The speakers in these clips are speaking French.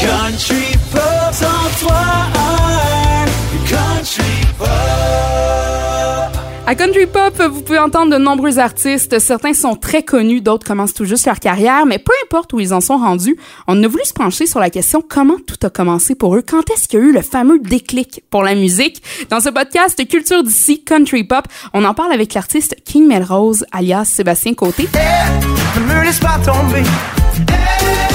Country Pop, 103.1. Country Pop. À Country Pop, vous pouvez entendre de nombreux artistes. Certains sont très connus, d'autres commencent tout juste leur carrière, mais peu importe où ils en sont rendus, on a voulu se pencher sur la question comment tout a commencé pour eux? Quand est-ce qu'il y a eu le fameux déclic pour la musique? Dans ce podcast Culture d'ici, Country Pop, on en parle avec l'artiste King Melrose, alias Sébastien Côté. Ne me laisse pas tomber. Mille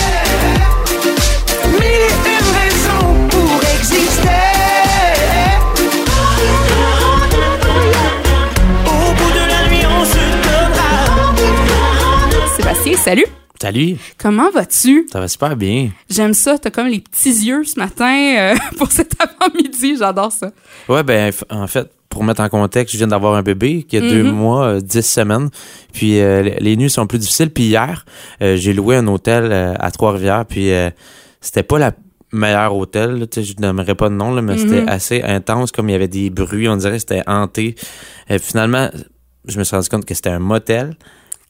salut! Salut, Comment vas-tu? ça va super bien. J'aime ça, t'as comme les petits yeux ce matin euh, pour cet avant-midi, j'adore ça. Ouais, ben, en fait, pour mettre en contexte, je viens d'avoir un bébé qui a deux Mhm. mois, euh, dix semaines. Puis euh, les- nuits sont plus difficiles. Puis hier, euh, j'ai loué un hôtel à Trois-Rivières. Puis c'était pas la meilleure hôtel. là, je n'aimerais pas de nom, là, mais c'était Mhm. assez intense. Comme il y avait des bruits, on dirait que c'était hanté. Finalement, je me suis rendu compte que c'était un motel.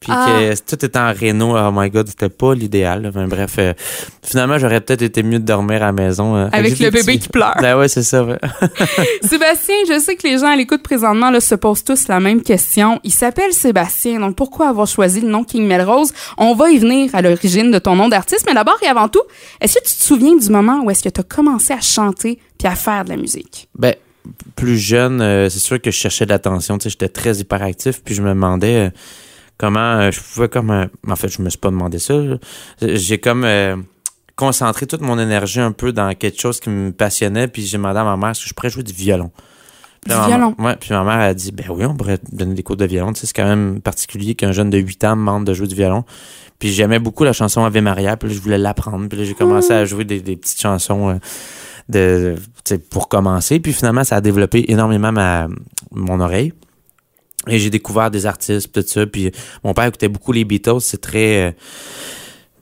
Puis Ah. que tout était en réno. Oh my god, c'était pas l'idéal. Mais bref, euh, finalement, j'aurais peut-être été mieux de dormir à la maison. euh, Avec le bébé petits- qui pleure. Ben ouais, c'est ça. ouais. Sébastien, je sais que les gens à l'écoute présentement là, se posent tous la même question. Il s'appelle Sébastien, donc pourquoi avoir choisi le nom King Melrose? On va y venir à l'origine de ton nom d'artiste, mais d'abord et avant tout, est-ce que tu te souviens du moment où est-ce que tu as commencé à chanter puis à faire de la musique? Ben, plus jeune, euh, c'est sûr que je cherchais de l'attention. Tu sais, j'étais très hyperactif, puis je me demandais euh, comment euh, je pouvais comme... euh, en fait, je me suis pas demandé ça. J'ai comme euh, concentré toute mon énergie un peu dans quelque chose qui me passionnait, puis j'ai demandé à ma mère est-ce que je pourrais jouer du violon? Puis Du ma- violon? Ouais, puis ma mère a dit, ben oui, on pourrait donner des cours de violon. Tu sais, c'est quand même particulier qu'un jeune de 8 ans me demande de jouer du violon. Puis j'aimais beaucoup la chanson Ave Maria, puis là, je voulais l'apprendre. Puis là, j'ai commencé à jouer des, des petites chansons euh, de, pour commencer. Puis finalement, ça a développé énormément ma, mon oreille. Et j'ai découvert des artistes, tout ça. Puis mon père écoutait beaucoup les Beatles. C'est très... euh,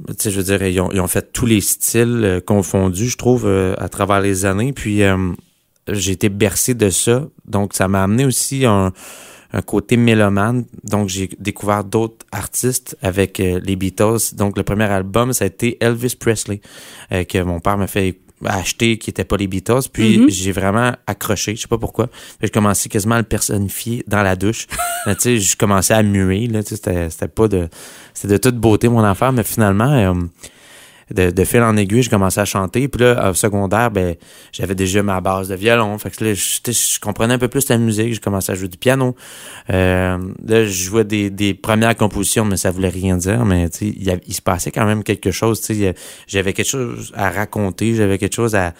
tu sais, je veux dire, ils ont, fait tous les styles euh, confondus, je trouve, euh, à travers les années. Puis j'ai été bercé de ça. Donc, ça m'a amené aussi un, un côté mélomane. Donc, j'ai découvert d'autres artistes avec les Beatles. Donc, le premier album, ça a été Elvis Presley, que mon père m'a fait acheter, qui n'était pas les Beatles. Puis, Mhm. j'ai vraiment accroché. Je sais pas pourquoi. J'ai commencé quasiment à le personnifier dans la douche. Tu sais, je commençais à muer. Là, tu sais, c'était, c'était pas de... C'était de toute beauté, mon affaire. Mais finalement... euh, de, de fil en aiguille, j'ai commencé à chanter. Puis là, au secondaire, ben, j'avais déjà ma base de violon. Fait que là, je, je comprenais un peu plus la musique. J'ai commencé à jouer du piano. Euh, là, je jouais des, des premières compositions, mais ça voulait rien dire. Mais tu sais, il, y a- il se passait quand même quelque chose. J'avais quelque chose à raconter. J'avais quelque chose à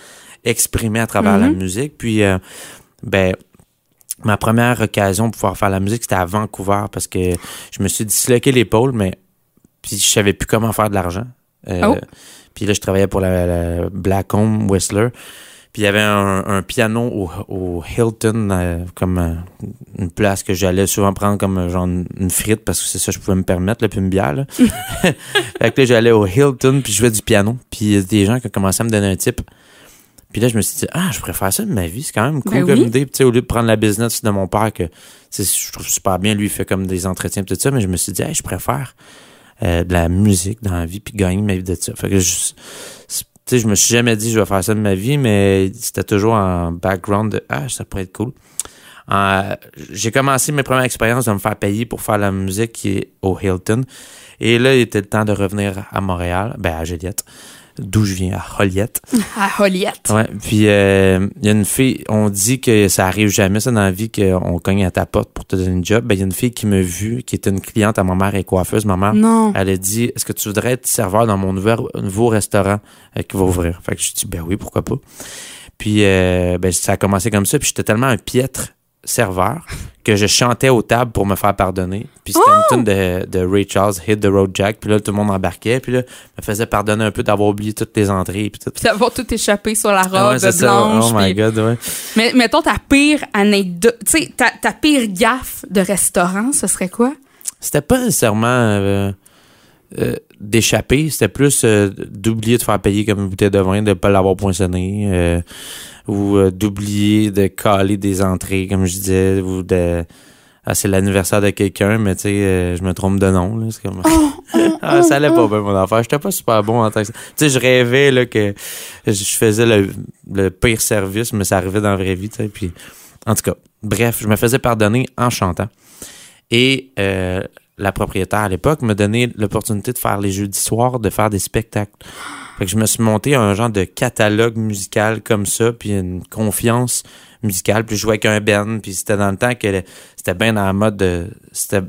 exprimer à travers la Mhm. musique. Puis, euh, ben, ma première occasion pour pouvoir faire la musique, c'était à Vancouver parce que je me suis disloqué l'épaule, mais puis je savais plus comment faire de l'argent. Euh, Oh. Puis là, je travaillais pour la, la Blackcomb Whistler. Puis il y avait un, un piano au, au Hilton, euh, comme euh, une place que j'allais souvent prendre comme genre une, frite parce que c'est ça que je pouvais me permettre, là, puis une bière. Là. fait que là, j'allais au Hilton, puis je jouais du piano. Puis il y a des gens qui ont commencé à me donner un type. Puis là, je me suis dit, ah, je faire ça de ma vie. C'est quand même cool Ben comme oui. idée. Puis tu sais, au lieu de prendre la business de mon père, que je trouve super bien, lui, il fait comme des entretiens, tout ça, mais je me suis dit, hey, je préfère euh, de la musique dans la vie, puis gagner ma vie de ça. Fait que je, je me suis jamais dit, je vais faire ça de ma vie, mais c'était toujours en background de, ah, ça pourrait être cool. J'ai commencé mes premières expériences de me faire payer pour faire la musique qui est au Hilton. Et là, il était le temps de revenir à Montréal, ben à Joliette, d'où je viens, à Joliette. À Joliette. Ouais, puis euh, il y a une fille, on dit que ça arrive jamais ça dans la vie qu'on cogne à ta porte pour te donner une job. Ben il y a une fille qui m'a vu, qui était une cliente à ma mère et coiffeuse. Ma mère, Non. elle a dit Est-ce que tu voudrais être serveur dans mon nouveau, nouveau restaurant euh, qui va ouvrir? Fait que je dis Ben oui, pourquoi pas. Puis euh, ben, ça a commencé comme ça, puis j'étais tellement un piètre serveur que je chantais aux tables pour me faire pardonner. Puis c'était une tune de, de Ray Charles, Hit the Road Jack. Puis là, tout le monde embarquait. Puis là, me faisait pardonner un peu d'avoir oublié toutes les entrées. Puis tout. Puis d'avoir tout échappé sur la robe Ah ouais, ça. blanche. Oh my puis- God, ouais. Mais mettons ta pire anecdote, tu sais, ta, ta pire gaffe de restaurant, ce serait quoi? C'était pas nécessairement euh, euh, d'échapper, c'était plus euh, d'oublier de faire payer comme une bouteille de vin, de pas l'avoir poinçonné, euh, ou euh, d'oublier de caler des entrées, comme je disais, ou de ah, c'est l'anniversaire de quelqu'un, mais tu sais, euh, je me trompe de nom. là, C'est comme... Oh, Ah, ça allait pas bien, mon affaire. J'étais pas super bon en tant que ça. Tu sais, je rêvais là, que je faisais le, le pire service, mais ça arrivait dans la vraie vie. tu sais, Puis, en tout cas, bref, je me faisais pardonner en chantant. Et euh, la propriétaire à l'époque me donnait l'opportunité de faire les jeudis soirs, de faire des spectacles. Fait que je me suis monté un genre de catalogue musical comme ça, puis une confiance musicale. Puis je jouais avec un band, puis c'était dans le temps que c'était bien dans la mode de... C'était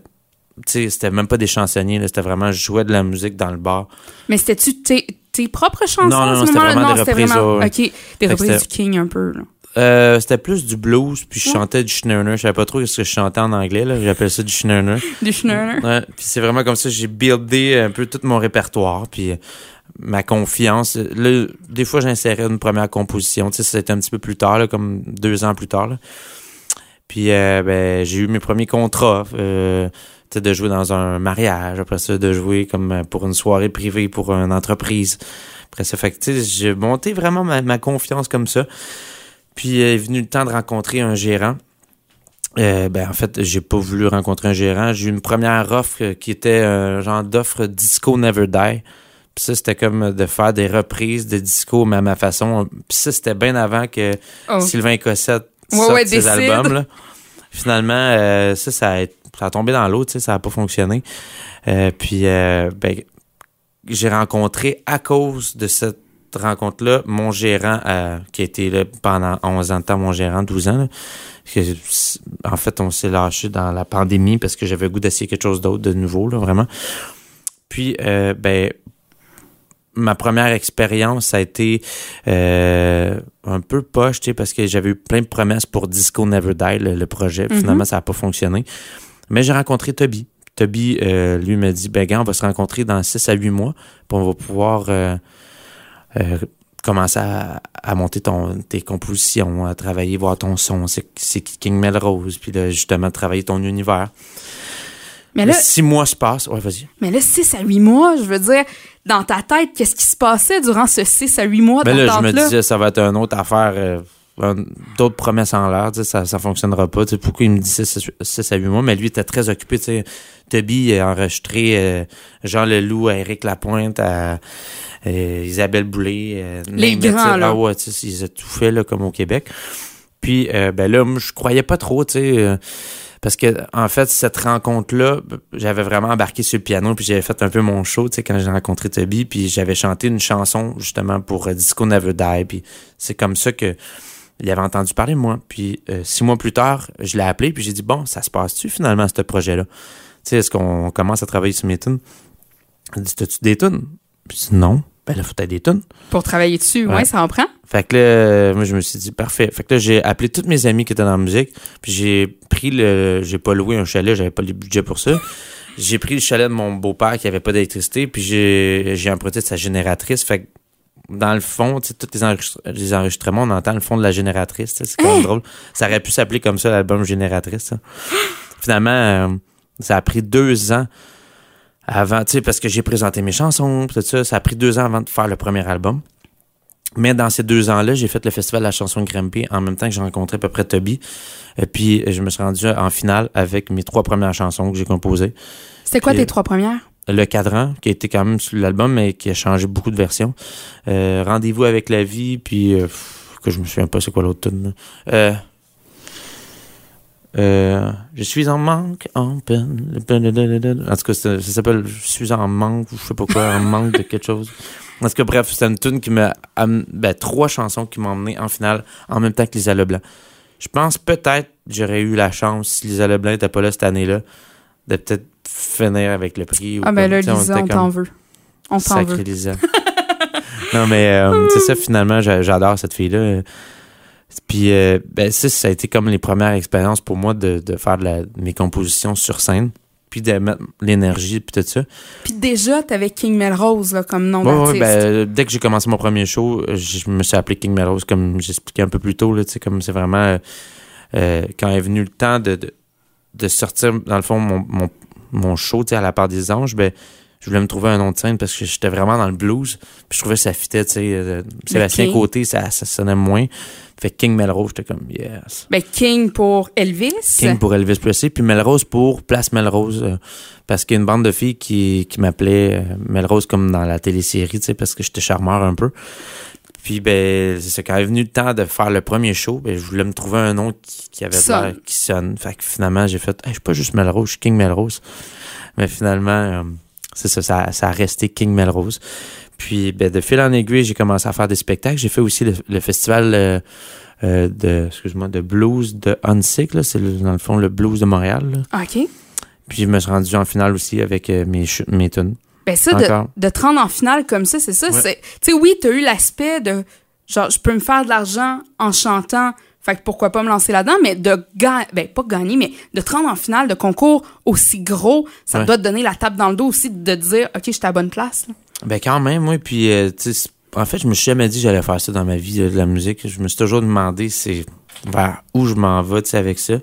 tu sais, c'était même pas des chansonniers, c'était vraiment je jouais de la musique dans le bar. Mais c'était-tu tes, tes propres chansons Non, non, non, c'était moment-là? vraiment des reprises, vraiment- ouais. OK, des que reprises du King un peu. Là. Euh, c'était plus du blues, puis je Ouais. chantais du schnurner. Je savais pas trop ce que je chantais en anglais, là. J'appelle ça du schnurner. Du Schnurner. Ouais, puis c'est vraiment comme ça, j'ai buildé un peu tout mon répertoire, puis euh, ma confiance. Là, des fois, j'insérais une première composition. Tu sais, c'était un petit peu plus tard, là, comme deux ans plus tard. là. Puis euh, ben, j'ai eu mes premiers contrats. Euh, tu sais, de jouer dans un mariage, après ça, de jouer comme pour une soirée privée pour une entreprise. Après ça, fait que, tu sais, j'ai monté vraiment ma, ma confiance comme ça. Puis est venu le temps de rencontrer un gérant. Euh, ben en fait, j'ai pas voulu rencontrer un gérant. J'ai eu une première offre qui était un genre d'offre disco never die. Puis ça, c'était comme de faire des reprises de disco, mais à ma façon. Puis ça, c'était bien avant que Oh. Sylvain Cossette sorte ouais, ses décide. albums. Là. Finalement, euh, ça, ça a, ça a tombé dans l'eau, tu sais, ça a pas fonctionné. Euh, puis, ben, j'ai rencontré à cause de cette rencontre-là mon gérant euh, qui a été là pendant 11 ans de temps, mon gérant, 12 ans. là. Que, en fait, on s'est lâché dans la pandémie parce que j'avais le goût d'essayer quelque chose d'autre, de nouveau, là, vraiment. Puis, euh, ben, ma première expérience, ça a été euh, un peu poche, tu sais, parce que j'avais eu plein de promesses pour Disco Never Die, le, le projet. Mhm. Finalement, ça n'a pas fonctionné. Mais j'ai rencontré Toby. Toby, lui, m'a dit, ben, gars, on va se rencontrer dans 6 à 8 mois, puis on va pouvoir euh, commencer à, à monter ton, tes compositions, à travailler, voir ton son, c'est King Melrose, puis là, justement, travailler ton univers. Mais Mais là, six mois se passent. Ouais, vas-y. mais là, 6 à 8 mois, je veux dire, dans ta tête, qu'est-ce qui se passait durant ce 6 à 8 mois Mais là, je me disais, ça va être une autre affaire, euh, d'autres promesses en l'air, ça, ça fonctionnera pas. Pourquoi il me dit 6 à 8 mois? Mais lui, il était très occupé. Toby a enregistré euh, Jean Leloup, à Éric Lapointe, à Isabelle Boulay. euh, Les grands, là. Ah ouais, tu sais, ils ont tout fait là, comme au Québec. Puis, euh, ben là, moi, je croyais pas trop, tu sais. euh, parce que, en fait, cette rencontre-là, j'avais vraiment embarqué sur le piano, puis j'avais fait un peu mon show, tu sais, quand j'ai rencontré Toby, puis j'avais chanté une chanson, justement, pour euh, Disco Never Die, puis c'est comme ça que il avait entendu parler de moi. Puis euh, six mois plus tard, je l'ai appelé, puis j'ai dit, bon, ça se passe-tu finalement, ce projet-là? Tu sais, est-ce qu'on commence à travailler sur mes tunes? Il dit, t'as-tu des tunes? Puis non. Ben là, faut être des tunes. Pour travailler dessus, ouais, Ouais. ça en prend. Fait que là, euh, moi, je me suis dit, parfait. Fait que là, j'ai appelé tous mes amis qui étaient dans la musique, puis j'ai pris le... J'ai pas loué un chalet, j'avais pas le budget pour ça. J'ai pris le chalet de mon beau-père qui avait pas d'électricité, puis j'ai emprunté de sa génératrice. Fait que dans le fond, tu sais, tous les, enregistre- les enregistrements, on entend le fond de la génératrice. C'est quand même drôle. Ça aurait pu s'appeler comme ça, l'album Génératrice. ça. Finalement, euh, ça a pris deux ans avant, tu sais, parce que j'ai présenté mes chansons, pis tout ça. Ça a pris deux ans avant de faire le premier album. Mais dans ces deux ans-là, j'ai fait le festival de la chanson Grimpé en même temps que j'ai rencontré à peu près Toby. Et puis, je me suis rendu en finale avec mes trois premières chansons que j'ai composées. C'était quoi Puis, tes trois premières? Le cadran, qui a été quand même sur l'album, mais qui a changé beaucoup de versions. Euh, Rendez-vous avec la vie, puis euh, que je me souviens pas c'est quoi l'autre tune. Euh, euh, je suis en manque, en peine. En tout cas, ça, ça s'appelle Je suis en manque, ou je sais pas quoi, en manque de quelque chose. En tout cas, bref, c'est une tune qui m'a. Ben, trois chansons qui m'ont emmené en finale en même temps que Lisa Leblanc. Je pense peut-être j'aurais eu la chance, si Lisa Leblanc n'était pas là cette année-là, de peut-être finir avec le prix. ou Ah ben là, Lisa, on t'en veut. On t'en Sacré veut. Lisa. non, mais euh, c'est ça, finalement, j'a- j'adore cette fille-là. Puis, euh, ben, ça, ça a été comme les premières expériences pour moi de, de faire de la- mes compositions sur scène, puis de mettre l'énergie, puis tout ça. Puis déjà, t'avais King Melrose là, comme nom Ouais, ouais, ben, dès que j'ai commencé mon premier show, euh, je me suis appelé King Melrose, comme j'expliquais un peu plus tôt, là, comme c'est vraiment euh, euh, quand est venu le temps de, de, de sortir, dans le fond, mon, mon, mon show, à la part des anges, ben, je voulais me trouver un nom de scène parce que j'étais vraiment dans le blues. Puis je trouvais que ça fitait, tu sais. euh, Sébastien King. Côté, ça, ça sonnait moins. Fait que King Melrose, j'étais comme, yes. Ben, King pour Elvis? King pour Elvis Presley, puis Melrose pour Place Melrose, euh, parce qu'il y a une bande de filles qui, qui m'appelait euh, Melrose comme dans la télésérie, tu sais, parce que j'étais charmeur un peu. Puis ben, c'est quand est venu le temps de faire le premier show, ben, je voulais me trouver un nom qui, qui avait l'air, qui sonne. Fait que finalement, j'ai fait, hey, je suis pas juste Melrose, je suis King Melrose. Mais finalement, euh, c'est ça, ça, ça a resté King Melrose. Puis ben, de fil en aiguille, j'ai commencé à faire des spectacles. J'ai fait aussi le, le festival euh, euh, de, excuse-moi, de blues de Hunsick, là. C'est dans le fond le blues de Montréal. là. OK. Puis je me suis rendu en finale aussi avec euh, mes, mes tunes. Ben ça, de, Encore. de te rendre en finale comme ça, c'est ça. Ouais. Tu sais, oui, t'as eu l'aspect de, genre, je peux me faire de l'argent en chantant, fait que pourquoi pas me lancer là-dedans, mais de gagner, ben pas gagner, mais de te rendre en finale de concours aussi gros, ça Ouais. doit te donner la tape dans le dos aussi de dire, OK, j'étais à la bonne place. là. Ben quand même, oui. Puis, euh, tu sais, c'est- en fait, je me suis jamais dit que j'allais faire ça dans ma vie, de la musique. Je me suis toujours demandé c'est vers où je m'en vais, tu sais, avec ça.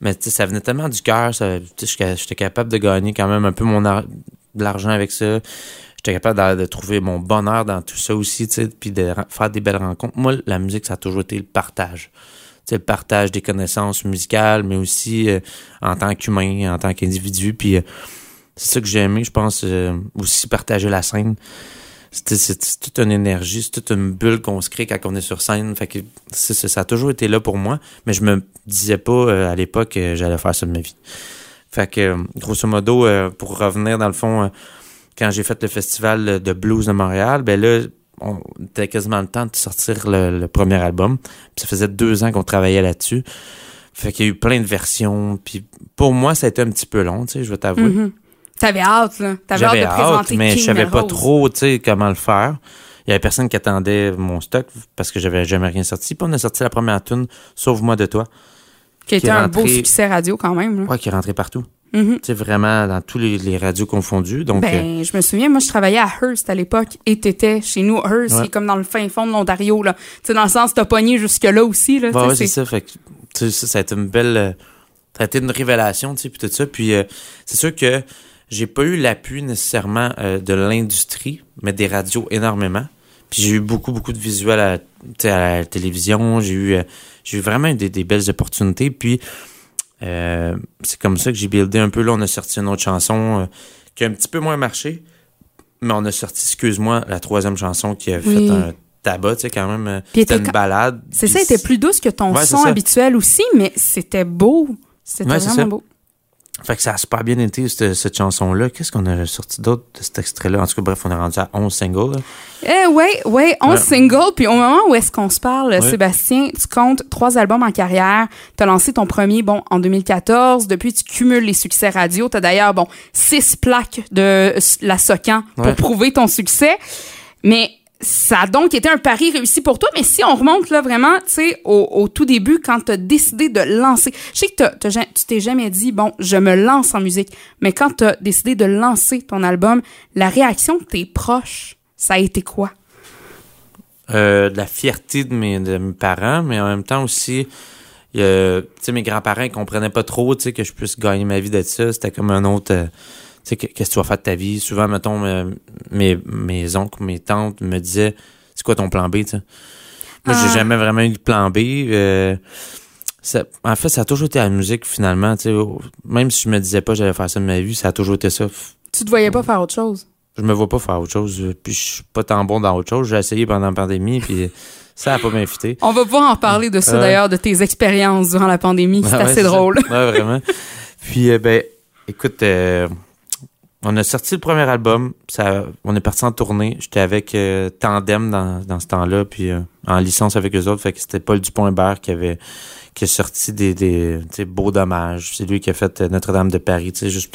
Mais tu sais, ça venait tellement du cœur. ça- tu sais, J'étais j'étais capable de gagner quand même un peu mon ar- de l'argent avec ça. J'étais capable de, de trouver mon bonheur dans tout ça aussi, puis de faire des belles rencontres. Moi, la musique, ça a toujours été le partage. Tu sais, le partage des connaissances musicales, mais aussi euh, en tant qu'humain, en tant qu'individu. Puis euh, c'est ça que j'ai aimé, je pense, euh, aussi partager la scène. C'est toute une énergie, c'est toute une bulle qu'on se crée quand on est sur scène. Fait que c'est- ça a toujours été là pour moi, mais je me disais pas à l'époque que j'allais faire ça de ma vie. Fait que, grosso modo, pour revenir dans le fond, quand j'ai fait le festival de blues de Montréal, ben là, on était quasiment le temps de sortir le, le premier album. Puis ça faisait deux ans qu'on travaillait là-dessus. Fait qu'il y a eu plein de versions. Puis pour moi, ça a été un petit peu long, tu sais, je vais t'avouer. Mhm. T'avais hâte, là. T'avais hâte de présenter mais King je savais pas trop, tu sais, comment le faire. Il y avait personne qui attendait mon stock parce que j'avais jamais rien sorti. Puis on a sorti la première tune, Sauve-moi de toi, Qui est un beau succès radio quand même. là. ouais, qui est rentré partout. Tu sais, vraiment dans tous les, les radios confondus. Donc, euh, Ben, je me souviens, moi, je travaillais à Hearst à l'époque et t'étais chez nous. Hearst, Ouais. c'est comme dans le fin fond de l'Ontario, là. Tu sais, dans le sens, t'as pogné jusque-là aussi, là. Ouais, c'est ça. Fait que, ça, ça a été une belle. euh, ça a été une révélation, tu sais, puis tout ça. Puis euh, c'est sûr que j'ai pas eu l'appui nécessairement de l'industrie, mais des radios énormément. Puis j'ai eu beaucoup, beaucoup de visuels à, la télévision. J'ai eu, j'ai eu vraiment des, des belles opportunités. Puis euh, c'est comme ça que j'ai buildé un peu. Là, on a sorti une autre chanson euh, qui a un petit peu moins marché. Mais on a sorti, excuse-moi, la troisième chanson qui a Oui. fait un tabac, tu sais, quand même. euh, C'était une balade. C'est ça, était plus douce que ton Ouais, son habituel aussi, mais c'était beau. C'était Ouais, vraiment beau. Fait que ça a super bien été, cette, cette chanson-là. Qu'est-ce qu'on a sorti d'autre de cet extrait-là? En tout cas, bref, on est rendu à 11 singles. Eh ouais, ouais, 11 Ouais. singles. Puis au moment où est-ce qu'on se parle, Ouais. Sébastien, tu comptes trois albums en carrière. T'as lancé ton premier, bon, en 2014. Depuis, tu cumules les succès radio. T'as d'ailleurs, bon, six plaques de la Socan pour Ouais. prouver ton succès. Mais ça a donc été un pari réussi pour toi. Mais si on remonte là vraiment, tu sais, au, tout début, quand t'as décidé de lancer, je sais que ja- tu t'es jamais dit, bon, je me lance en musique. Mais quand t'as décidé de lancer ton album, la réaction de tes proches, ça a été quoi? Euh, de la fierté de mes, parents, mais en même temps aussi, tu sais, mes grands-parents ils comprenaient pas trop, tu sais, que je puisse gagner ma vie de ça. C'était comme un autre, euh, tu sais, que- qu'est-ce que tu vas faire de ta vie? Souvent, mettons, me- mes, mes oncles, mes tantes me disaient, c'est quoi ton plan B, tu sais? Moi, Ah. j'ai jamais vraiment eu de plan B. euh, ça- en fait, ça a toujours été la musique, finalement, tu sais. au- Même si je me disais pas que j'allais faire ça de ma vie, ça a toujours été ça. Tu te voyais pas faire autre chose? Je me vois pas faire autre chose. euh, Puis je suis pas tant bon dans autre chose. J'ai essayé pendant la pandémie, puis ça a pas bien fité. On va pouvoir en parler de ça d'ailleurs, de tes expériences durant la pandémie. C'est assez drôle. Ouais, vraiment. Puis, euh, ben, écoute, euh, on a sorti le premier album. Ça, on est parti en tournée. J'étais avec euh, Tandem dans, dans ce temps-là, puis euh, en licence avec eux autres. Fait que c'était Paul Dupont-Hébert qui avait qui a sorti des, des beaux dommages. C'est lui qui a fait euh, Notre-Dame de Paris, tu sais, juste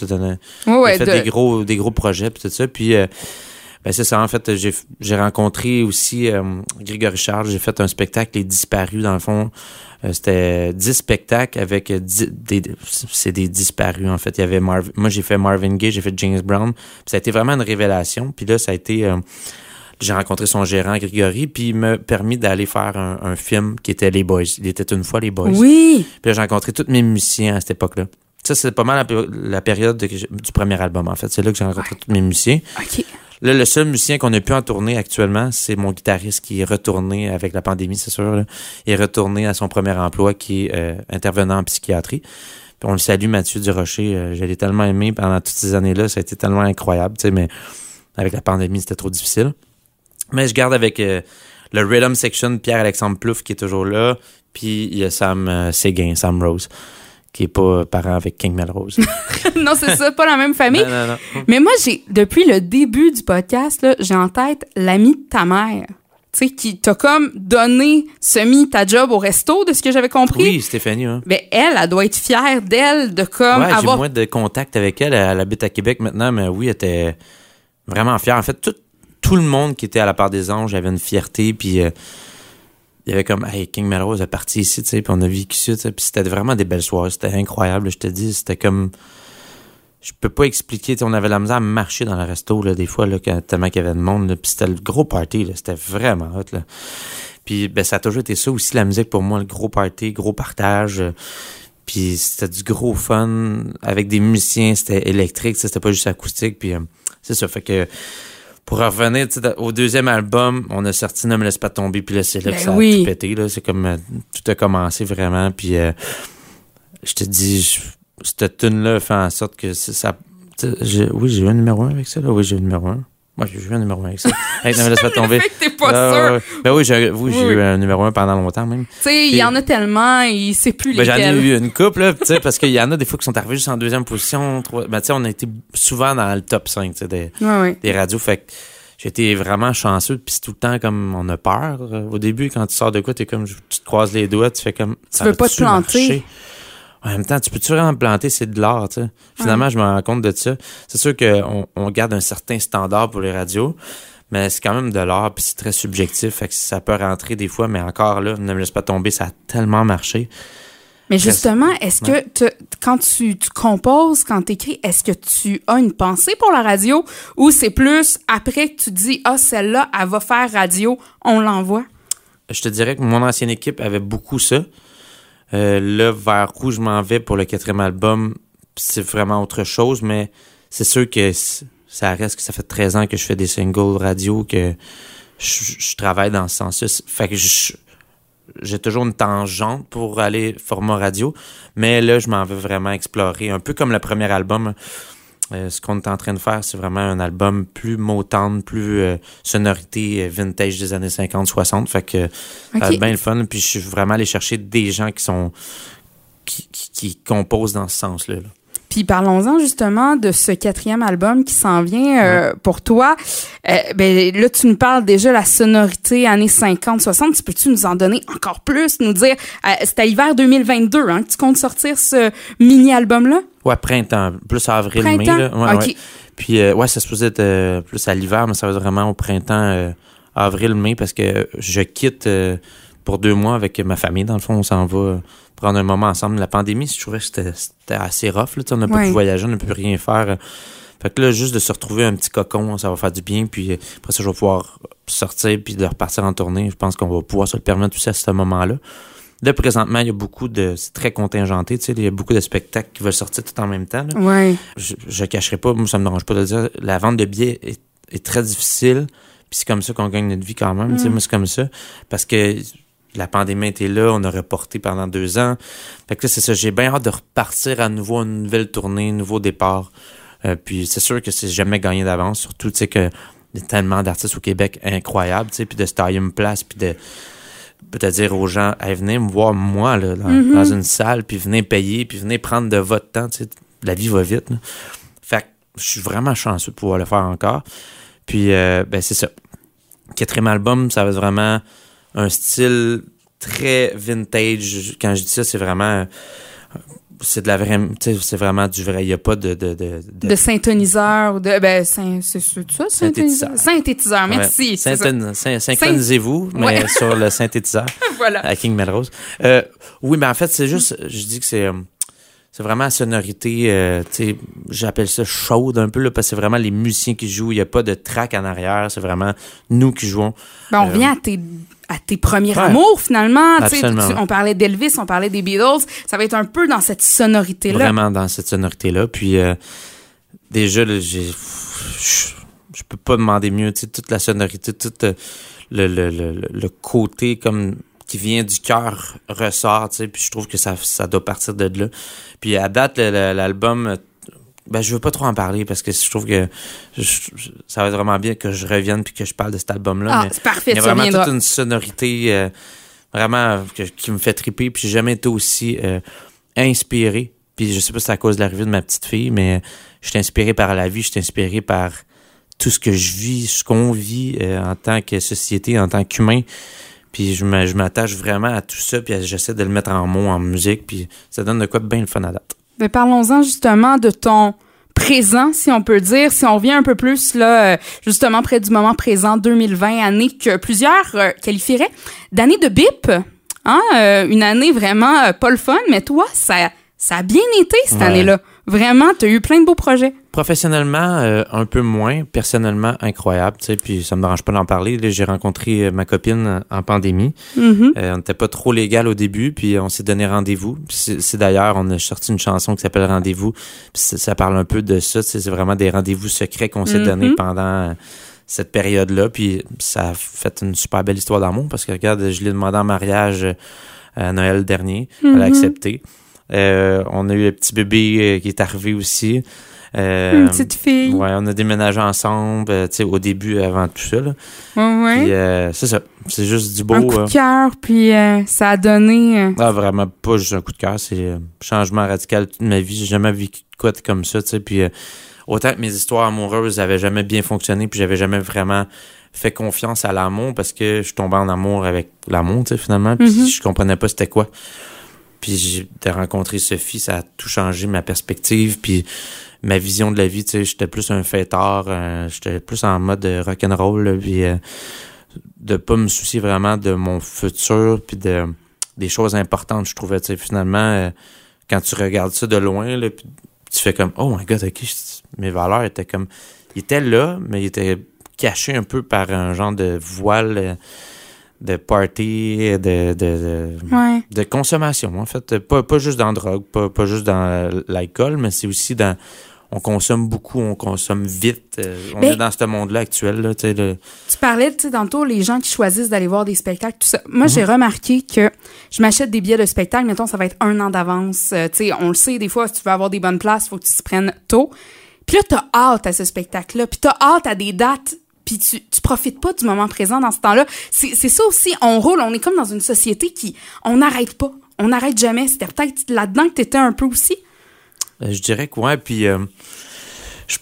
Ouais, ouais, il a fait de- des gros des gros projets puis tout ça puis ben c'est ça en fait j'ai j'ai rencontré aussi euh, Grégory Charles j'ai fait un spectacle les disparus dans le fond Euh, c'était 10 spectacles avec euh, 10 des c'est des disparus en fait il y avait Marv moi j'ai fait Marvin Gaye j'ai fait James Brown Puis ça a été vraiment une révélation puis là ça a été euh, j'ai rencontré son gérant Grégory puis il m'a permis d'aller faire un, un film qui était les Boys il était une fois les Boys Oui. puis là, j'ai rencontré tous mes musiciens à cette époque-là. Ça, c'est pas mal la, péri- la période de- du premier album, en fait. C'est là que j'ai rencontré tous mes musiciens. OK. Le seul musicien qu'on a pu en tourner actuellement, c'est mon guitariste qui est retourné avec la pandémie, c'est sûr. là. Il est retourné à son premier emploi qui est euh, intervenant en psychiatrie. On le salue, Mathieu Durocher. Euh, je l'ai tellement aimé pendant toutes ces années-là. Ça a été tellement incroyable, tu sais, mais avec la pandémie, c'était trop difficile. Mais je garde avec euh, le Rhythm Section Pierre-Alexandre Plouffe qui est toujours là. Puis il y a Sam euh, Séguin, Sam Rose, qui est pas parent avec King Melrose. non, c'est ça, pas la même famille. non, non, non. Mais moi, j'ai depuis le début du podcast, là, j'ai en tête l'ami de ta mère. Tu sais, qui t'a comme donné, semi ta job au resto, de ce que j'avais compris. Oui, Stéphanie, hein. Ben, elle, elle doit être fière d'elle, de comme Ouais, j'ai avoir. moins de contact avec elle. Elle habite à Québec maintenant, mais oui, elle était vraiment fière. En fait, tout, tout le monde qui était à la part des anges avait une fierté, puis euh, il y avait comme, hey, King Melrose est parti ici, tu sais, puis on a vécu ça, tu sais, puis c'était vraiment des belles soirées. C'était incroyable, je te dis. C'était comme. Je peux pas expliquer, on avait la misère à marcher dans le resto, là, des fois, là, quand, tellement qu'il y avait de monde, là, puis c'était le gros party, là, c'était vraiment hot, là. Puis, ben, ça a toujours été ça aussi, la musique, pour moi, le gros party, gros partage. euh, puis c'était du gros fun avec des musiciens, c'était électrique, c'était pas juste acoustique. Puis euh, c'est ça, fait que pour revenir au deuxième album, on a sorti Ne me laisse pas tomber, puis là c'est là Ben que ça oui. a tout pété. Là. C'est comme euh, tout a commencé vraiment. Puis euh, je te dis, je- cette tune-là fait en sorte que ça. Oui, j'ai eu un numéro 1 avec ça. Là. Oui, j'ai eu un numéro 1. Moi, j'ai eu un numéro 1 avec ça. Hey, laisse pas Le tomber. fait que t'es pas Ah, sûr. Ben oui, j'ai oui, j'ai Oui. eu un numéro 1 pendant longtemps même. Tu sais, il y en a tellement, il sait plus Ben, j'en ai eu une couple, là, tu sais, parce qu'il y en a des fois qui sont arrivés juste en deuxième position. trois- Ben, tu sais, on a été souvent dans le top 5, tu sais, des, Ouais, ouais. des radios. Fait que j'étais vraiment chanceux. Puis c'est tout le temps comme on a peur. Au début, quand tu sors de quoi, t'es comme, tu te croises les doigts, tu fais comme. ça veux pas te planter? marcher? En même temps, tu peux-tu vraiment te planter? C'est de l'art, tu sais. Finalement, je me rends compte de ça. C'est sûr qu'on on garde un certain standard pour les radios, mais c'est quand même de l'art, puis c'est très subjectif. Fait que ça peut rentrer des fois, mais encore là, ne me laisse pas tomber, ça a tellement marché. Mais justement, est-ce que te- quand tu, tu composes, quand tu écris, est-ce que tu as une pensée pour la radio ou c'est plus après que tu dis ah celle-là elle va faire radio, on l'envoie? Je te dirais que mon ancienne équipe avait beaucoup ça. Euh, là, vers où je m'en vais pour le quatrième album, c'est vraiment autre chose, mais c'est sûr que ça reste que ça fait 13 ans que je fais des singles radio, que je, travaille dans ce sens-là. Fait que j'ai toujours une tangente pour aller format radio, mais là, je m'en vais vraiment explorer, un peu comme le premier album. Euh, ce qu'on est en train de faire, c'est vraiment un album plus motante, plus euh, sonorité euh, vintage des années 50-60. Fait que ça va Ok. être bien le fun. Puis je suis vraiment allé chercher des gens qui sont qui, qui, qui composent dans ce sens-là. là. Puis parlons-en justement de ce quatrième album qui s'en vient euh, pour toi. Euh, ben là, tu nous parles déjà de la sonorité années 50-60. Tu peux-tu nous en donner encore plus, nous dire, euh, c'est à l'hiver 2022 hein, que tu comptes sortir ce mini-album-là? Ouais, printemps, plus avril, Printemps? mai. Là. Ouais, Ok. ouais. Puis euh, ouais, ça se posait être plus à l'hiver, mais ça va être vraiment au printemps, avril, mai, parce que je quitte pour deux mois avec ma famille. Dans le fond, on s'en va prendre un moment ensemble. La pandémie, je trouvais que c'était assez rough. Là, on n'a pas pu voyager, on n'a pu rien faire. Fait que là, juste de se retrouver un petit cocon, ça va faire du bien. Puis après ça, je vais pouvoir sortir puis de repartir en tournée. Je pense qu'on va pouvoir se le permettre aussi à ce moment-là. Là, présentement, il y a beaucoup de... C'est très contingenté, tu sais. Il y a beaucoup de spectacles qui veulent sortir tout en même temps. là Ouais. je, je cacherai pas, moi ça me dérange pas de le dire, la vente de billets est, est très difficile, puis c'est comme ça qu'on gagne notre vie quand même, tu sais, Mm. moi c'est comme ça, parce que la pandémie était là, on a reporté pendant deux ans, fait que là c'est ça, j'ai bien hâte de repartir à nouveau une nouvelle tournée, un nouveau départ, Euh, puis c'est sûr que c'est jamais gagné d'avance, surtout tu sais que y a tellement d'artistes au Québec incroyables, tu sais, puis de se tailler une place, puis de peut-être dire aux gens, hey, venez me voir moi là, dans, Mhm. dans une salle, puis venez payer, puis venez prendre de votre temps, tu sais, la vie va vite. là. Fait que je suis vraiment chanceux de pouvoir le faire encore. Puis, euh, ben, c'est ça. Quatrième album, ça va être vraiment un style très vintage. Quand je dis ça, c'est vraiment. C'est de la vraie. C'est vraiment du vrai. Il n'y a pas de. de, de, de- De synthoniseur ou de. Ben, c'est ça, synthétiseur? Synthétiseur. Merci. Ouais. syn- Synchronisez-vous, mais Ouais. sur le synthétiseur. voilà. à King Melrose. Euh, oui, mais en fait, c'est juste, je dis que c'est, euh, c'est vraiment la sonorité, euh, tu sais, j'appelle ça chaude un peu, là, parce que c'est vraiment les musiciens qui jouent, il n'y a pas de track en arrière, c'est vraiment nous qui jouons. Ben, on Euh, revient à tes, à tes premiers ouais. amours, finalement. Absolument, tu- on parlait d'Elvis, on parlait des Beatles. Ça va être un peu dans cette sonorité-là. Vraiment dans cette sonorité-là. Puis, euh, déjà, j'ai, je- je peux pas demander mieux. Toute la sonorité, tout euh, le, le, le, le côté comme qui vient du cœur ressort, tu sais, puis je trouve que ça, ça doit partir de là. Puis à date, l'album, ben je veux pas trop en parler parce que je trouve que je- ça va être vraiment bien que je revienne puis que je parle de cet album-là. Ah, c'est parfait, il y a vraiment toute une sonorité euh, vraiment que- qui me fait triper. Puis j'ai jamais été aussi euh, inspiré. Puis je sais pas si c'est à cause de l'arrivée de ma petite fille, mais je suis inspiré par la vie, je suis inspiré par tout ce que je vis, ce qu'on vit euh, en tant que société, en tant qu'humain. Puis je m'attache vraiment à tout ça, puis j'essaie de le mettre en mots, en musique, puis ça donne de quoi de bien le fun à date. Mais parlons-en justement de ton présent, si on peut dire. Si on revient un peu plus, là, euh, justement, près du moment présent, 2020, année que plusieurs euh, qualifieraient d'année de bip. Hein? euh, une année vraiment euh, pas le fun, mais toi, ça, ça a bien été cette Ouais. année-là. Vraiment, tu as eu plein de beaux projets. Professionnellement, euh, un peu moins. Personnellement, incroyable. Tu sais, puis ça me dérange pas d'en parler. Là, J'ai rencontré euh, ma copine en pandémie. Mhm. Euh, on n'était pas trop légal au début, puis on s'est donné rendez-vous. C'est d'ailleurs, on a sorti une chanson qui s'appelle Rendez-vous. Ça parle un peu de ça. C'est vraiment des rendez-vous secrets qu'on s'est donnés pendant euh, cette période-là. Puis ça a fait une super belle histoire d'amour parce que regarde, je l'ai demandé en mariage euh, à Noël dernier. Elle a accepté. Euh, on a eu le petit bébé euh, qui est arrivé aussi. Euh, Une petite fille. Ouais, on a déménagé ensemble, euh, tu sais, au début, avant tout ça. Là. Ouais, ouais. Puis euh, c'est ça. C'est juste du beau. un coup euh, de cœur, puis euh, ça a donné... euh, ah, vraiment pas juste un coup de cœur, c'est un changement radical toute ma vie. J'ai jamais vécu de quoi comme ça, tu sais. Puis euh, autant que mes histoires amoureuses avaient jamais bien fonctionné, puis j'avais jamais vraiment fait confiance à l'amour parce que je tombais en amour avec l'amour, tu sais, finalement. Puis Mhm. je comprenais pas c'était quoi. Puis j'ai de rencontrer Sophie, ça a tout changé ma perspective, puis ma vision de la vie, tu sais, j'étais plus un fêtard, euh, j'étais plus en mode rock'n'roll, là, puis euh, de pas me soucier vraiment de mon futur, puis de des choses importantes, je trouvais, tu sais, finalement, euh, quand tu regardes ça de loin, là, puis tu fais comme, oh my god, ok, mes valeurs étaient comme, ils étaient là, mais ils étaient cachés un peu par un genre de voile euh, de party, de, de, de, Ouais. de consommation, en fait. Pas, pas juste dans la drogue, pas, pas juste dans l'alcool, mais c'est aussi dans. On consomme beaucoup, on consomme vite. euh, on Ben- est dans ce monde-là actuel. Là, le- Tu parlais, tu sais, tantôt, les gens qui choisissent d'aller voir des spectacles, tout ça. Mhm. Moi, j'ai remarqué que je m'achète des billets de spectacle, mettons, ça va être un an d'avance. Euh, tu sais, on le sait, des fois, si tu veux avoir des bonnes places, il faut que tu t'y prennes tôt. Puis là, t'as hâte à ce spectacle-là, puis t'as hâte à des dates, puis tu, tu profites pas du moment présent dans ce temps-là. C'est c'est ça aussi, on roule, on est comme dans une société qui, on n'arrête pas, on n'arrête jamais. C'était peut-être là-dedans que t'étais un peu aussi. Euh, Je dirais que ouais, puis euh, je-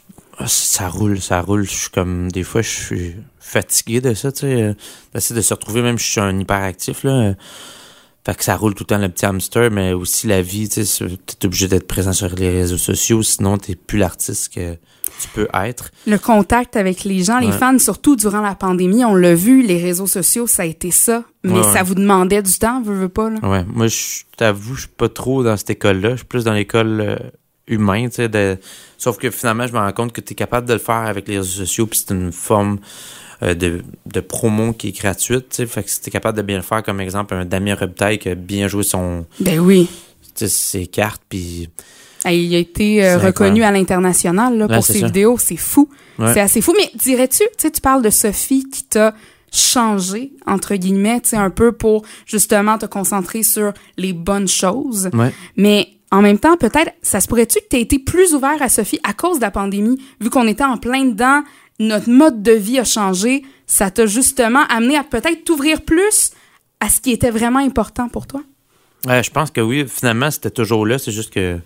ça roule, ça roule. Je suis comme des fois je suis fatigué de ça, tu sais, euh, d'essayer de se retrouver. Même je suis un hyperactif là. euh, Fait que ça roule tout le temps le petit hamster, mais aussi la vie, tu sais, t'es obligé d'être présent sur les réseaux sociaux, sinon t'es plus l'artiste que tu peux être. Le contact avec les gens, les fans, surtout durant la pandémie, on l'a vu, les réseaux sociaux, ça a été ça. Mais Ouais, ça ouais. vous demandait du temps, veux, veux pas, là? Ouais, moi, je t'avoue, je suis pas trop dans cette école-là. Je suis plus dans l'école humaine, tu sais. de- Sauf que finalement, je me rends compte que tu es capable de le faire avec les réseaux sociaux, puis c'est une forme euh, de, de promo qui est gratuite, tu sais. Fait que si t'es capable de bien le faire, comme exemple, un Damien Robitaille qui a bien joué son, Ben oui. tu ses cartes, puis... Il a été euh, reconnu à l'international là, pour ses ça. vidéos. C'est fou. Ouais. C'est assez fou. Mais dirais-tu, tu tu parles de Sophie qui t'a changé, entre guillemets, tu sais, un peu pour justement te concentrer sur les bonnes choses. Ouais. Mais en même temps, peut-être, ça se pourrait-tu que tu aies été plus ouvert à Sophie à cause de la pandémie, vu qu'on était en plein dedans, notre mode de vie a changé, ça t'a justement amené à peut-être t'ouvrir plus à ce qui était vraiment important pour toi? Je pense que oui. Finalement, c'était toujours là. C'est juste que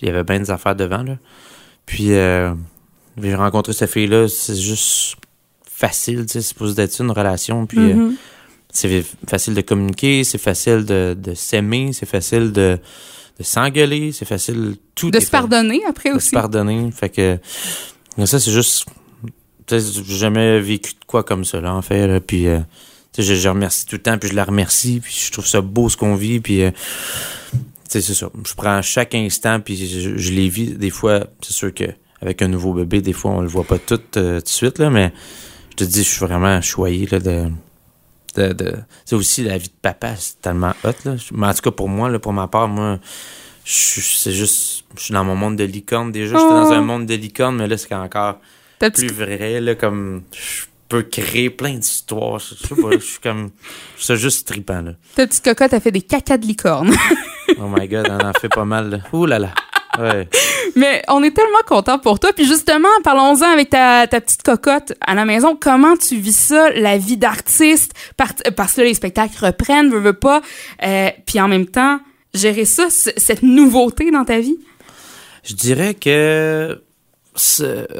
il y avait bien des affaires devant. Là. Puis, euh, j'ai rencontré cette fille-là. C'est juste facile. tu sais, C'est supposé d'être une relation. Puis, euh, Mhm. c'est facile de communiquer. C'est facile de, de s'aimer. C'est facile de, de s'engueuler. C'est facile. Tout De se pardonner après de aussi. se pardonner. Fait que ça, c'est juste. J'ai jamais vécu de quoi comme ça, là, en fait. Là. Puis, euh, je, je remercie tout le temps, puis je la remercie, puis je trouve ça beau ce qu'on vit, puis. euh, c'est ça. Je prends chaque instant, puis je, je les vis. Des fois, c'est sûr que avec un nouveau bébé, des fois, on le voit pas tout euh, de suite, là, mais je te dis, je suis vraiment choyé, là, de. De, de... C'est aussi la vie de papa, c'est tellement hot, là. Mais en tout cas, pour moi, là, pour ma part, moi, je suis- c'est juste. Je suis dans mon monde de licorne déjà. J'étais dans Oh. un monde de licorne, mais là, c'est encore plus vrai, là, comme je peux créer plein d'histoires. Je sais pas, je suis comme. Je suis juste trippant, là. Ta petite cocotte a fait des cacas de licorne? Oh my god, on en fait pas mal, là. Ouh là là. Ouais. Mais on est tellement content pour toi. Puis justement, parlons-en avec ta, ta petite cocotte à la maison. Comment tu vis ça, la vie d'artiste? Par- parce que là, les spectacles reprennent, veux, veux pas. Euh, puis en même temps, gérer ça, cette nouveauté dans ta vie? Je dirais que.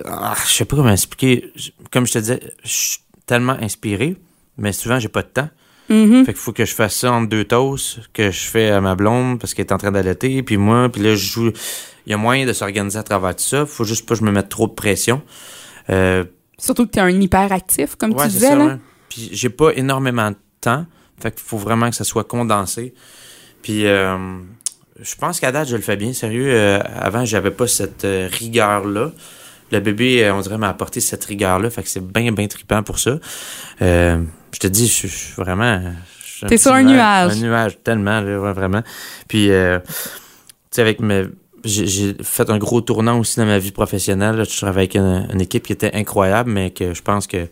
ah, je sais pas comment expliquer. Comme je te disais, je suis tellement inspiré, mais souvent, j'ai pas de temps. Mhm. Fait qu'il faut que je fasse ça entre deux toasts que je fais à ma blonde parce qu'elle est en train d'allaiter, puis moi, puis là, je joue. Il y a moyen de s'organiser à travers tout ça. Faut juste pas que je me mette trop de pression. Euh, Surtout que tu es un hyperactif, comme ouais, tu disais. ça, là. Puis j'ai pas énormément de temps. Fait qu'il faut vraiment que ça soit condensé. Puis euh, je pense qu'à date, je le fais bien. Sérieux, euh, avant, j'avais pas cette rigueur-là. Le bébé, euh, on dirait, m'a apporté cette rigueur-là. Fait que c'est bien, bien trippant pour ça. Euh, je te dis, je suis vraiment... T'es sur un nuage. Un nuage, tellement, là, ouais, vraiment. Puis, euh, tu sais, avec mes... J'ai fait un gros tournant aussi dans ma vie professionnelle. là. Je travaille avec une, une équipe qui était incroyable, mais que je pense que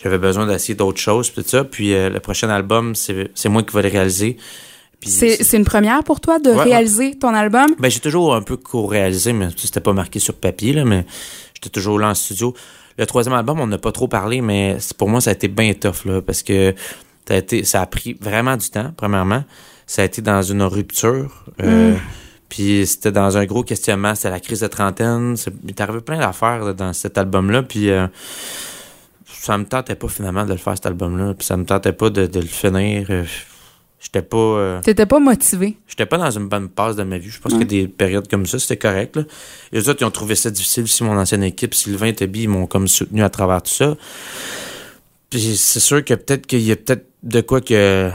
j'avais besoin d'essayer d'autres choses, puis tout ça. Puis euh, le prochain album, c'est moi qui vais le réaliser. C'est une première pour toi de ouais. réaliser ton album? ben, j'ai toujours un peu co-réalisé, mais c'était pas marqué sur papier, là, mais j'étais toujours là en studio. Le troisième album, on n'a pas trop parlé, mais pour moi, ça a été bien tough, là, parce que ça a, été, ça a pris vraiment du temps, premièrement. Ça a été dans une rupture. euh, Puis c'était dans un gros questionnement. C'était la crise de trentaine. C'est- Il est arrivé plein d'affaires dans cet album-là. Puis euh, ça me tentait pas finalement de le faire, cet album-là. Puis ça me tentait pas de, de le finir. J'étais pas... euh, T'étais pas motivé. J'étais pas dans une bonne passe de ma vie. Je pense que des périodes comme ça, c'était correct. Là. Et les autres, ils ont trouvé ça difficile. aussi mon ancienne équipe, Sylvain et Toby, ils m'ont comme soutenu à travers tout ça. Puis c'est sûr que peut-être qu'il y a peut-être de quoi que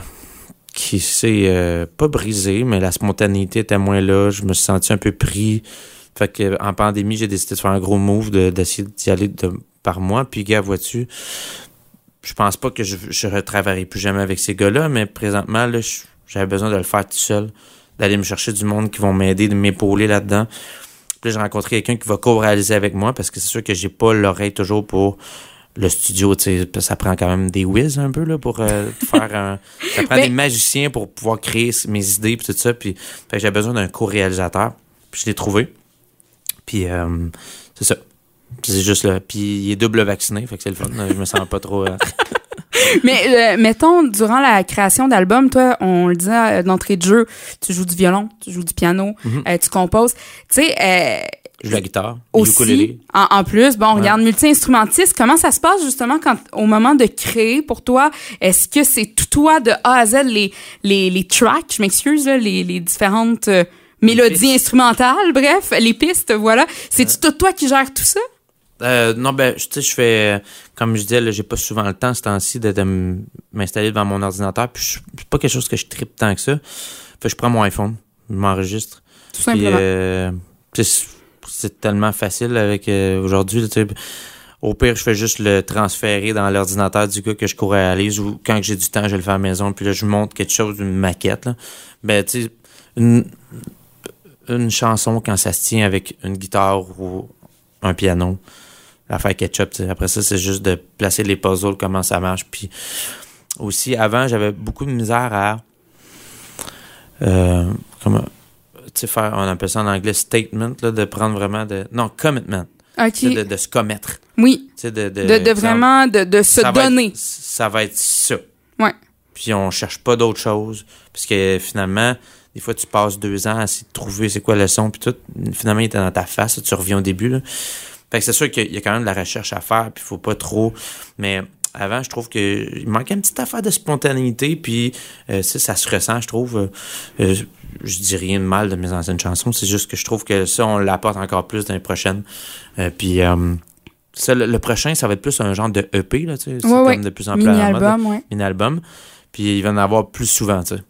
qui s'est euh, pas brisé, mais la spontanéité était moins là. Je me suis senti un peu pris. Fait que en pandémie, j'ai décidé de faire un gros move, de- d'essayer d'y aller de, par moi. Puis gars, vois-tu, je pense pas que je, je retravaillerai plus jamais avec ces gars-là, mais présentement, là, j'avais besoin de le faire tout seul, d'aller me chercher du monde qui vont m'aider, de m'épauler là-dedans. Puis là, j'ai rencontré quelqu'un qui va co-réaliser avec moi parce que c'est sûr que j'ai pas l'oreille toujours pour le studio, tu sais, ça prend quand même des whiz un peu là pour euh, faire un ça prend Mais- des magiciens pour pouvoir créer mes idées puis tout ça puis fait que j'ai besoin d'un co-réalisateur. Puis je l'ai trouvé. Puis euh, c'est ça. C'est juste là. Puis il est double vacciné, fait que c'est le fun. Je me sens pas trop. euh, Mais euh, mettons, durant la création d'album, toi, on le disait euh, d'entrée de jeu, tu joues du violon, tu joues du piano, Mhm. euh, tu composes. Tu sais, euh, Je joue la guitare, aussi, en, en plus, bon, on Ouais. regarde multi-instrumentiste. Comment ça se passe justement quand, au moment de créer pour toi? Est-ce que c'est tout toi de A à Z les, les, les tracks, je m'excuse, là, les, les différentes mélodies instrumentales, bref, les pistes, voilà. C'est-tu tout toi qui gères tout ça? Euh, non, ben, je- tu sais, je fais, comme je disais, j'ai pas souvent le temps, ce temps-ci, de, m'installer devant mon ordinateur. Puis, c'est pas quelque chose que je tripe tant que ça. Fait que je prends mon iPhone, je m'enregistre. Tout Puis, simplement. euh, c'est tellement facile avec euh, aujourd'hui. Au pire, je fais juste le transférer dans l'ordinateur du gars que je co-réalise ou quand j'ai du temps, je le fais à la maison. Puis là, je monte quelque chose, une maquette. Là. Ben, tu sais, une, une chanson quand ça se tient avec une guitare ou un piano, l'affaire ketchup. Après ça, c'est juste de placer les puzzles, comment ça marche. Puis aussi, avant, j'avais beaucoup de misère à. Euh, comment. Tu sais, faire, on appelle ça en anglais statement, là, de prendre vraiment de. Non, commitment. OK. Tu sais, De, de se commettre. Oui. Tu sais, de, de, De, ça- vraiment, de, de se ça donner. être- ça va être ça. Ouais. Puis on cherche pas d'autre chose. Parce que finalement, des fois, tu passes deux ans à essayer de trouver c'est quoi le son, puis tout. Finalement, il était dans ta face, tu reviens au début. Là. Fait que c'est sûr qu'il y a quand même de la recherche à faire, puis il faut pas trop. Mais avant, je trouve que il manquait une petite affaire de spontanéité, puis euh, ça, ça se ressent, je trouve. Euh, je dis rien de mal de mes anciennes chansons, c'est juste que je trouve que ça, on l'apporte encore plus dans les prochaines. Euh, puis ça, le, le prochain, ça va être plus un genre de EP, là, tu sais. C'est comme de plus en plus Mini-album, ouais. mini-album. Puis il va en avoir plus souvent, tu sais.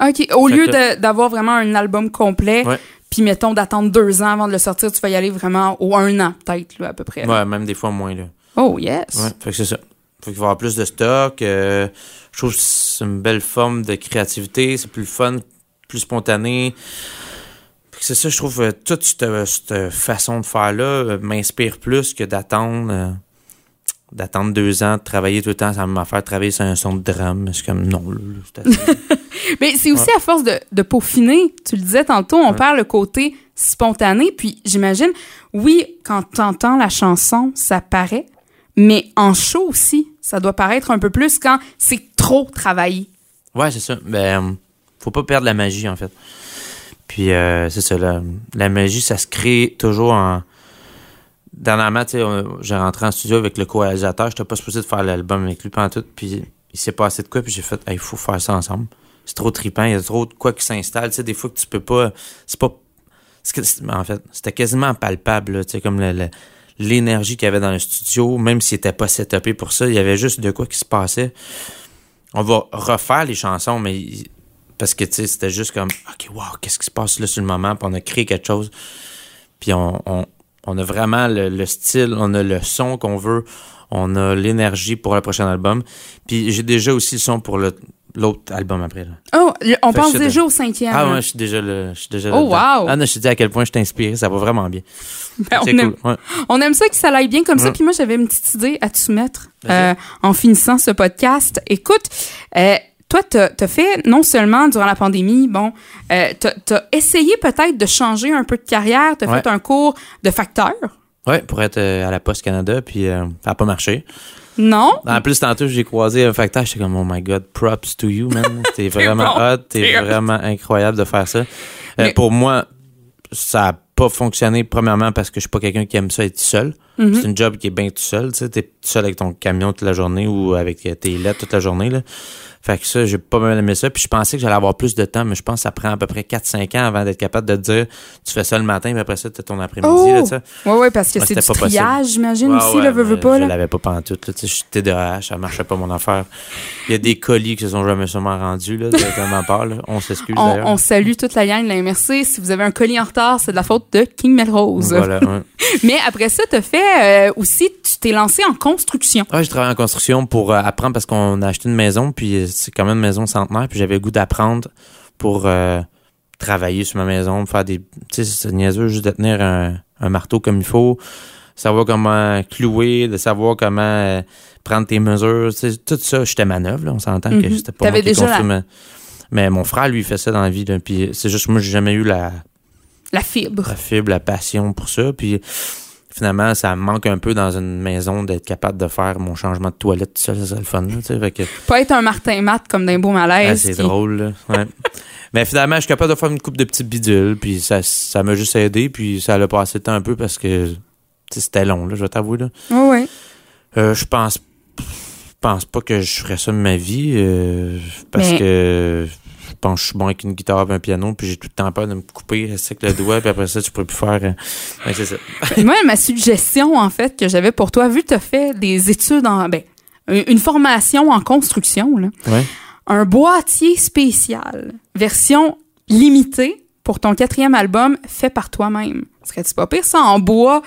OK. Au Fait lieu d'avoir vraiment un album complet, Ouais. Puis mettons d'attendre deux ans avant de le sortir, tu vas y aller vraiment au un an, peut-être, là, à peu près. Ouais, même des fois moins, là. Oh, yes. Ouais, fait que c'est ça. Faut qu'il va y avoir plus de stock. euh, je trouve que c'est une belle forme de créativité. C'est plus fun, plus spontané. Fait que c'est ça, je trouve, euh, toute cette, cette façon de faire-là euh, m'inspire plus que d'attendre. euh, d'attendre deux ans, de travailler tout le temps, ça m'a fait travailler sur un son de drame. Suis comme, non, là, c'est. Mais c'est aussi à force de, de peaufiner. Tu le disais tantôt, on Ouais. perd le côté spontané. Puis j'imagine, oui, quand t'entends la chanson, ça paraît. Mais en show aussi, ça doit paraître un peu plus quand c'est trop travaillé. Ouais, c'est ça. Ben, faut pas perdre la magie, en fait. Puis, euh, c'est ça, la, la magie, ça se crée toujours en. Dernièrement, tu j'ai rentré en studio avec le co-réalisateur. J'étais pas supposé de faire l'album avec lui pendant tout. Puis, il s'est passé de quoi, puis j'ai fait, il faut faire ça ensemble. C'est trop trippant. Il y a trop de quoi qui s'installe. Tu sais, des fois que tu peux pas. C'est pas. En fait, c'était quasiment palpable, tu sais, comme l'énergie qu'il y avait dans le studio, même s'il était pas setupé pour ça, il y avait juste de quoi qui se passait on va refaire les chansons, mais parce que tu sais, c'était juste comme OK, wow, qu'est-ce qui se passe là sur le moment, puis on a créé quelque chose. Puis on, on, on a vraiment le, le style, on a le son qu'on veut, on a l'énergie pour le prochain album. Puis j'ai déjà aussi le son pour le- l'autre album après. Là. Oh, le- on Fait pense déjà au cinquième. Ah ouais, je suis déjà le, je suis déjà Oh, wow. Ah non, je te dis à quel point je t'ai inspiré, ça va vraiment bien. Ben, on, aime, cool. Ouais. on aime ça que ça aille bien comme ça. Puis moi, j'avais une petite idée à te soumettre euh, en finissant ce podcast. Écoute, euh, toi, t'as as fait, non seulement durant la pandémie, bon, euh, t'as as essayé peut-être de changer un peu de carrière. T'as Ouais. fait un cours de facteur? Ouais, pour être euh, à la Poste Canada, puis ça n'a pas marché. Non? En plus, tantôt, j'ai croisé un facteur, j'étais comme, oh my god, props to you, man. T'es vraiment bon, hot, t'es vraiment incroyable de faire ça. Euh, Pour moi, ça a pas fonctionné, premièrement, parce que je suis pas quelqu'un qui aime ça être seul. Mhm. C'est une job qui est bien tout seul, tu sais, t'es tout seul avec ton camion toute la journée ou avec tes lettres toute la journée, là. Fait que ça, j'ai pas mal aimé ça. Puis je pensais que j'allais avoir plus de temps, mais je pense que ça prend à peu près 4-5 ans avant d'être capable de te dire, tu fais ça le matin, puis après ça, t'as ton après-midi, Oh! tu sais. Ouais, ouais, parce que c'est du triage, j'imagine, Ouais, aussi, ouais, là, veux, veux pas, Je là. l'avais pas pantoute. Là. Tu sais, J'étais TDAH, ça marchait pas mon affaire. Il y a des colis qui se sont jamais sûrement rendus là, de ma part. Là. On s'excuse On, d'ailleurs. on salue toute la gang de la MRC. Si vous avez un colis en retard, c'est de la faute de King Melrose. Voilà, ouais. Mais après ça, t'as fait euh, aussi, tu t'es lancé en construction. Ouais, j'ai travaillé en construction pour euh, apprendre parce qu'on a acheté une maison, puis euh, c'est quand même une maison centenaire, puis j'avais le goût d'apprendre pour euh, travailler sur ma maison, faire des. Tu sais, c'est niaiseux juste de tenir un, un marteau comme il faut, savoir comment clouer, de savoir comment euh, prendre tes mesures. tu sais, tout ça, j'étais manœuvre, là, on s'entend que Mhm. c'était pas moi qui construit la- Mais mon frère, lui, fait ça dans la vie, là, puis c'est juste moi, j'ai jamais eu la, La fibre. la fibre, la passion pour ça. Puis finalement, ça me manque un peu dans une maison d'être capable de faire mon changement de toilette tout seul. C'est le fun. Là, tu sais. fait que, Pas être un Martin Matt comme d'un beau ah, malaise. c'est puis- drôle. Là. Ouais. Mais finalement, je suis capable de faire une coupe de petites bidules. Puis ça ça m'a juste aidé. Puis ça a passé le temps un peu parce que c'était long, là, je vais t'avouer. Là. Ouais, ouais. Euh, je pense je pense pas que je ferais ça de ma vie. euh, parce Mais- que je pense que je suis bon avec une guitare et un piano. Puis j'ai tout le temps peur de me couper avec le doigt. Puis après ça, tu pourrais plus faire. euh, ouais, c'est ça. Moi, ma suggestion, en fait, que j'avais pour toi, vu que tu as fait des études en. Ben, une formation en construction, là, Ouais. un boîtier spécial, version limitée pour ton quatrième album, fait par toi-même. Serait-tu pas pire, ça, en bois?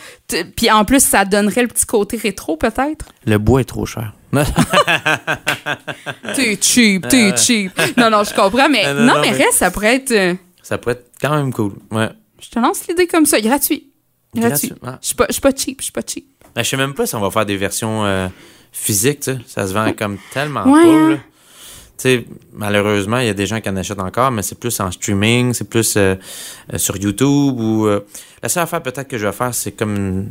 Puis en plus, ça donnerait le petit côté rétro, peut-être? Le bois est trop cher. T'es cheap, t'es cheap. Non, non, je comprends, mais non, non, non, mais mais- reste, ça pourrait être. euh, Ça pourrait être quand même cool. Ouais. je te lance l'idée comme ça, gratuit. Gratuit. Gratuit. Ah. Je suis pas, pas cheap, je suis pas cheap. Ben, je sais même pas si on va faire des versions euh, physiques, tu sais. Ça se vend comme tellement Ouais, pas, hein. malheureusement, il y a des gens qui en achètent encore, mais c'est plus en streaming, c'est plus euh, euh, sur YouTube ou... euh, la seule affaire peut-être que je vais faire, c'est comme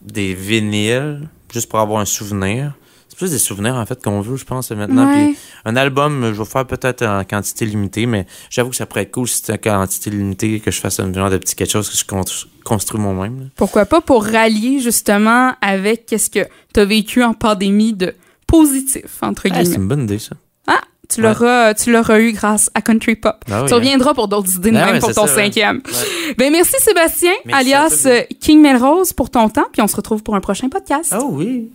des vinyles, juste pour avoir un souvenir. C'est plus des souvenirs, en fait, qu'on veut, je pense, maintenant. Ouais. Puis un album, je vais faire peut-être en quantité limitée, mais j'avoue que ça pourrait être cool si c'était en quantité limitée, que je fasse un genre de petit quelque chose que je con- construis moi-même. Pourquoi pas pour rallier justement avec qu'est-ce que tu as vécu en pandémie de positif, entre Ah, c'est guillemets. une bonne idée, ça. Ah, tu Ouais. l'auras, tu l'auras eu grâce à Country Pop. Ah oui, tu hein. reviendras pour d'autres idées Ah même pour c'est ton ça, ouais. cinquième. Ouais. Ben merci Sébastien, Merci alias euh, King Melrose pour ton temps, puis on se retrouve pour un prochain podcast. Oh oui.